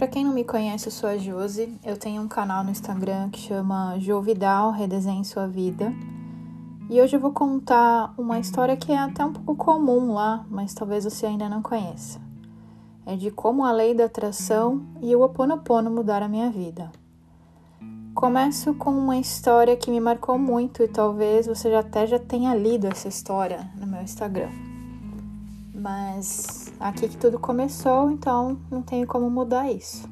Para quem não me conhece, eu sou a Josi. Eu tenho um canal no Instagram que chama Jovidal Redesenhe Sua Vida. E hoje eu vou contar uma história que é até um pouco comum lá, mas talvez você ainda não conheça. É de como a lei da atração e o Oponopono mudaram a minha vida. Começo com uma história que me marcou muito e talvez você até já tenha lido essa história no meu Instagram. Mas aqui que tudo começou, então não tenho como mudar isso.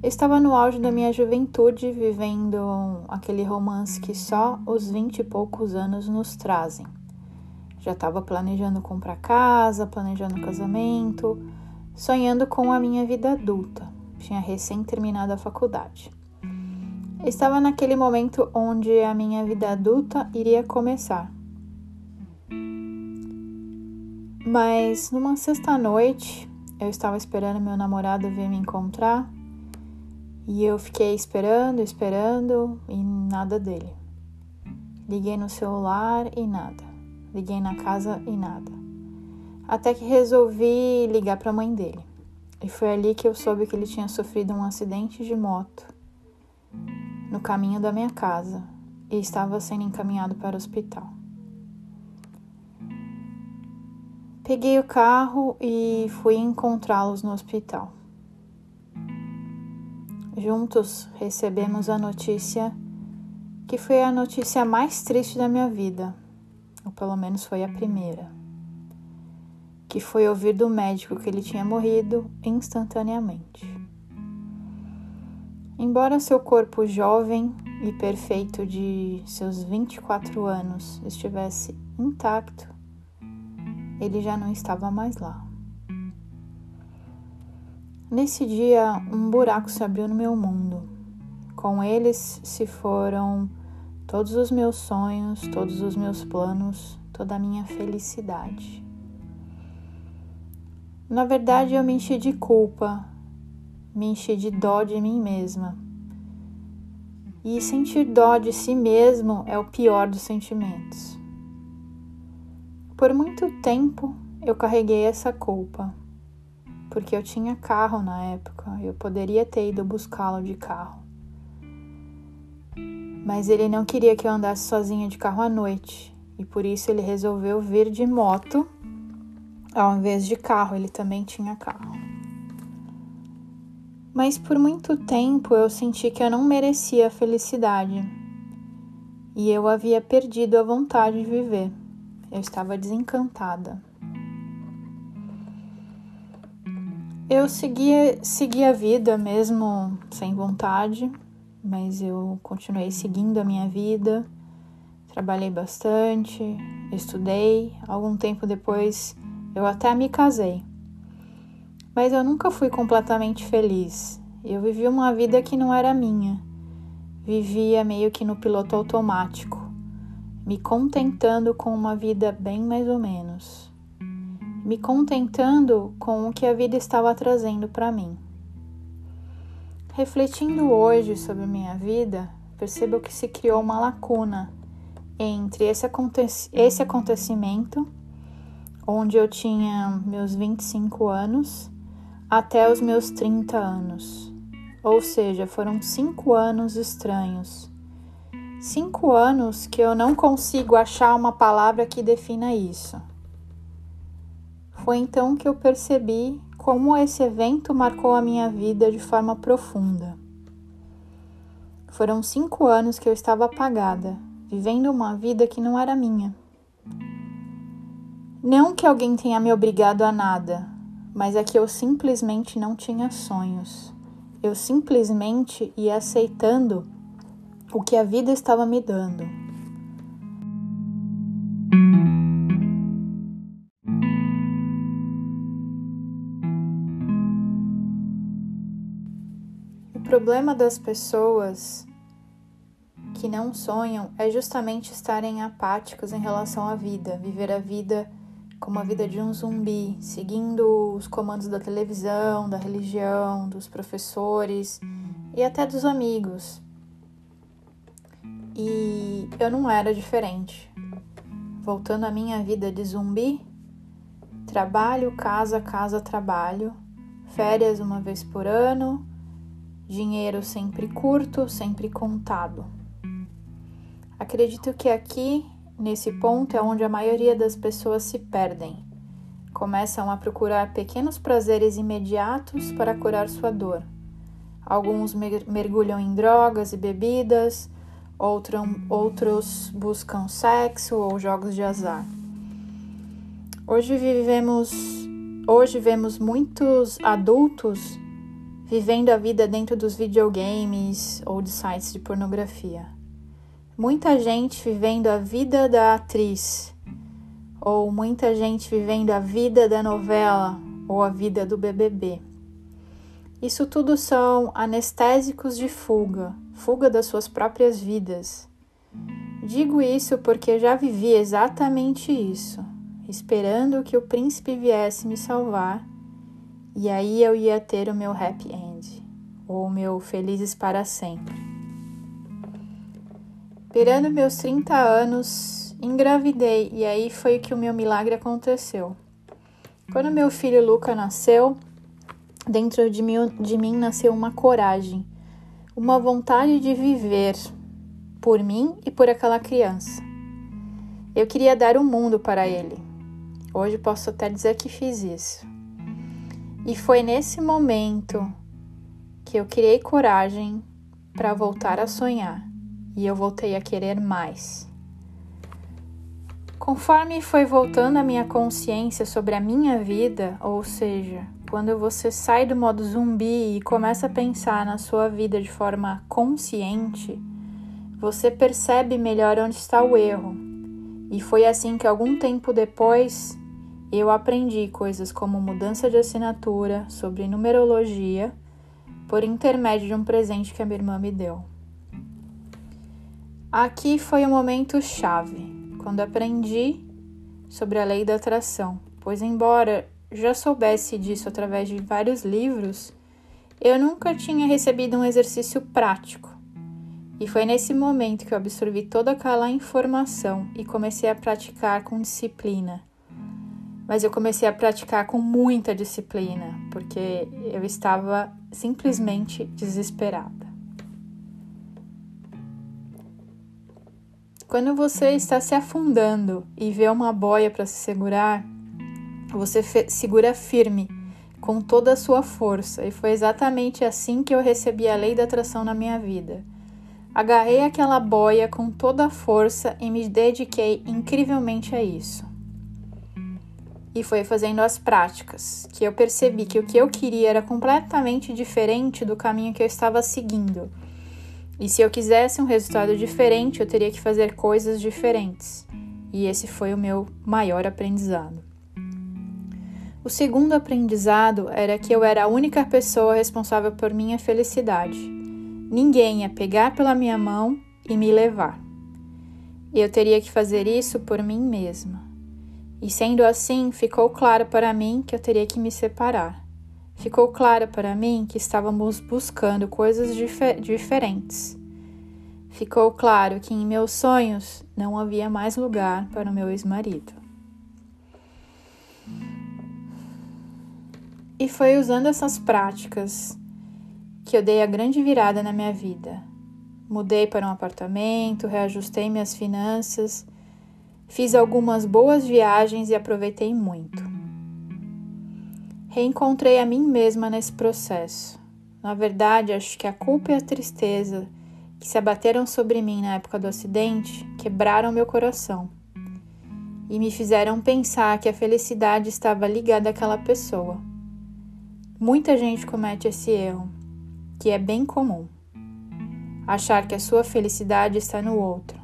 Eu estava no auge da minha juventude, vivendo aquele romance que só os vinte e poucos anos nos trazem. Já estava planejando comprar casa, planejando casamento, sonhando com a minha vida adulta. Tinha recém terminado a faculdade. Estava naquele momento onde a minha vida adulta iria começar. Mas numa sexta-noite, eu estava esperando meu namorado vir me encontrar e eu fiquei esperando, esperando e nada dele. Liguei no celular e nada. Liguei na casa e nada. Até que resolvi ligar para a mãe dele. E foi ali que eu soube que ele tinha sofrido um acidente de moto no caminho da minha casa e estava sendo encaminhado para o hospital. Peguei o carro e fui encontrá-los no hospital. Juntos recebemos a notícia que foi a notícia mais triste da minha vida, ou pelo menos foi a primeira, que foi ouvir do médico que ele tinha morrido instantaneamente. Embora seu corpo jovem e perfeito de seus 24 anos estivesse intacto, ele já não estava mais lá. Nesse dia, um buraco se abriu no meu mundo. Com eles se foram todos os meus sonhos, todos os meus planos, toda a minha felicidade. Na verdade, eu me enchi de culpa, me enchi de dó de mim mesma. E sentir dó de si mesmo é o pior dos sentimentos. Por muito tempo eu carreguei essa culpa, porque eu tinha carro na época, eu poderia ter ido buscá-lo de carro. Mas ele não queria que eu andasse sozinha de carro à noite, e por isso ele resolveu vir de moto ao invés de carro, ele também tinha carro. Mas por muito tempo eu senti que eu não merecia a felicidade e eu havia perdido a vontade de viver. Eu estava desencantada. Eu seguia, seguia a vida mesmo sem vontade, mas eu continuei seguindo a minha vida. Trabalhei bastante, estudei. Algum tempo depois eu até me casei. Mas eu nunca fui completamente feliz. Eu vivi uma vida que não era minha. Vivia meio que no piloto automático me contentando com uma vida bem mais ou menos, me contentando com o que a vida estava trazendo para mim. Refletindo hoje sobre minha vida, percebo que se criou uma lacuna entre esse, aconte esse acontecimento, onde eu tinha meus 25 anos, até os meus 30 anos. Ou seja, foram cinco anos estranhos Cinco anos que eu não consigo achar uma palavra que defina isso. Foi então que eu percebi como esse evento marcou a minha vida de forma profunda. Foram cinco anos que eu estava apagada, vivendo uma vida que não era minha. Não que alguém tenha me obrigado a nada, mas é que eu simplesmente não tinha sonhos. Eu simplesmente ia aceitando o que a vida estava me dando. O problema das pessoas que não sonham é justamente estarem apáticas em relação à vida, viver a vida como a vida de um zumbi, seguindo os comandos da televisão, da religião, dos professores e até dos amigos. E eu não era diferente. Voltando à minha vida de zumbi, trabalho, casa, casa, trabalho, férias uma vez por ano, dinheiro sempre curto, sempre contado. Acredito que aqui, nesse ponto, é onde a maioria das pessoas se perdem. Começam a procurar pequenos prazeres imediatos para curar sua dor. Alguns mergulham em drogas e bebidas, outros buscam sexo ou jogos de azar. Hoje vivemos, hoje vemos muitos adultos vivendo a vida dentro dos videogames ou de sites de pornografia. Muita gente vivendo a vida da atriz, ou muita gente vivendo a vida da novela ou a vida do BBB. Isso tudo são anestésicos de fuga, fuga das suas próprias vidas. Digo isso porque já vivi exatamente isso, esperando que o príncipe viesse me salvar, e aí eu ia ter o meu happy end, ou meu felizes para sempre. Esperando meus 30 anos, engravidei e aí foi que o meu milagre aconteceu. Quando meu filho Luca nasceu, dentro de mim, de mim nasceu uma coragem, uma vontade de viver por mim e por aquela criança. Eu queria dar o um mundo para ele. Hoje posso até dizer que fiz isso. E foi nesse momento que eu criei coragem para voltar a sonhar e eu voltei a querer mais. Conforme foi voltando a minha consciência sobre a minha vida, ou seja, quando você sai do modo zumbi e começa a pensar na sua vida de forma consciente, você percebe melhor onde está o erro. E foi assim que algum tempo depois eu aprendi coisas como mudança de assinatura, sobre numerologia, por intermédio de um presente que a minha irmã me deu. Aqui foi o momento chave, quando aprendi sobre a lei da atração, pois, embora já soubesse disso através de vários livros, eu nunca tinha recebido um exercício prático. E foi nesse momento que eu absorvi toda aquela informação e comecei a praticar com disciplina. Mas eu comecei a praticar com muita disciplina, porque eu estava simplesmente desesperada. Quando você está se afundando e vê uma boia para se segurar, você segura firme com toda a sua força, e foi exatamente assim que eu recebi a lei da atração na minha vida. Agarrei aquela boia com toda a força e me dediquei incrivelmente a isso. E foi fazendo as práticas que eu percebi que o que eu queria era completamente diferente do caminho que eu estava seguindo e se eu quisesse um resultado diferente, eu teria que fazer coisas diferentes. E esse foi o meu maior aprendizado. O segundo aprendizado era que eu era a única pessoa responsável por minha felicidade. Ninguém ia pegar pela minha mão e me levar. Eu teria que fazer isso por mim mesma. E sendo assim, ficou claro para mim que eu teria que me separar. Ficou claro para mim que estávamos buscando coisas difer diferentes. Ficou claro que em meus sonhos não havia mais lugar para o meu ex-marido. E foi usando essas práticas que eu dei a grande virada na minha vida. Mudei para um apartamento, reajustei minhas finanças, fiz algumas boas viagens e aproveitei muito. Reencontrei a mim mesma nesse processo. Na verdade, acho que a culpa e a tristeza que se abateram sobre mim na época do acidente quebraram meu coração e me fizeram pensar que a felicidade estava ligada àquela pessoa. Muita gente comete esse erro, que é bem comum. Achar que a sua felicidade está no outro.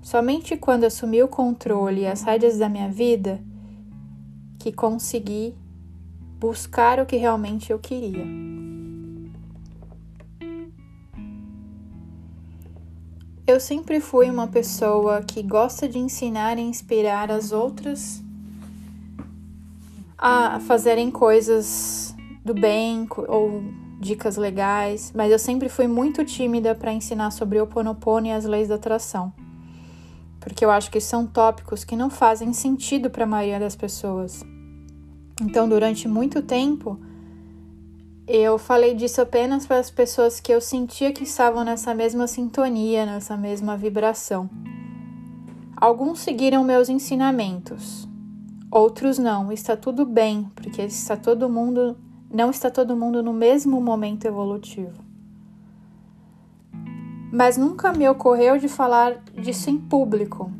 Somente quando assumi o controle e as rédeas da minha vida que consegui buscar o que realmente eu queria. Eu sempre fui uma pessoa que gosta de ensinar e inspirar as outras a fazerem coisas do bem ou dicas legais, mas eu sempre fui muito tímida para ensinar sobre o Ponopono e as leis da atração, porque eu acho que são tópicos que não fazem sentido para a maioria das pessoas. Então, durante muito tempo, Eu falei disso apenas para as pessoas que eu sentia que estavam nessa mesma sintonia, nessa mesma vibração. Alguns seguiram meus ensinamentos, outros não. Está tudo bem, porque está todo mundo, não está todo mundo no mesmo momento evolutivo. Mas nunca me ocorreu de falar disso em público.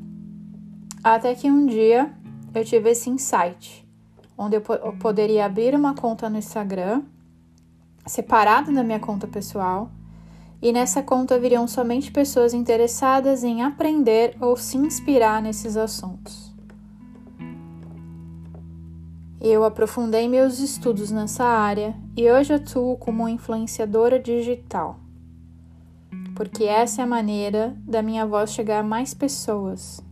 Até que um dia eu tive esse insight, onde eu, eu poderia abrir uma conta no Instagram separado da minha conta pessoal, e nessa conta viriam somente pessoas interessadas em aprender ou se inspirar nesses assuntos. Eu aprofundei meus estudos nessa área e hoje atuo como influenciadora digital, porque essa é a maneira da minha voz chegar a mais pessoas.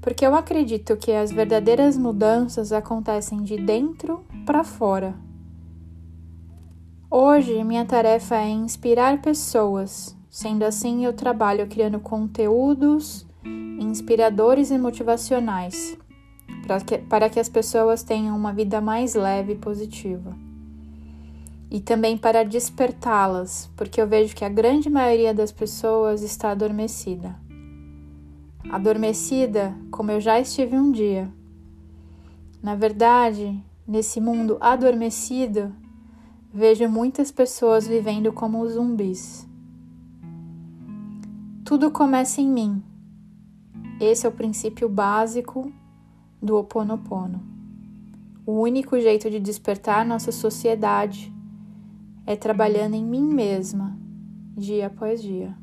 Porque eu acredito que as verdadeiras mudanças acontecem de dentro para fora Hoje, minha tarefa é inspirar pessoas. Sendo assim, eu trabalho criando conteúdos inspiradores e motivacionais para que, para que as pessoas tenham uma vida mais leve e positiva. E também para despertá-las, porque eu vejo que a grande maioria das pessoas está adormecida. Adormecida como eu já estive um dia. Na verdade, nesse mundo adormecido, Vejo muitas pessoas vivendo como zumbis. Tudo começa em mim. Esse é o princípio básico do Ho Oponopono. O único jeito de despertar nossa sociedade é trabalhando em mim mesma, dia após dia.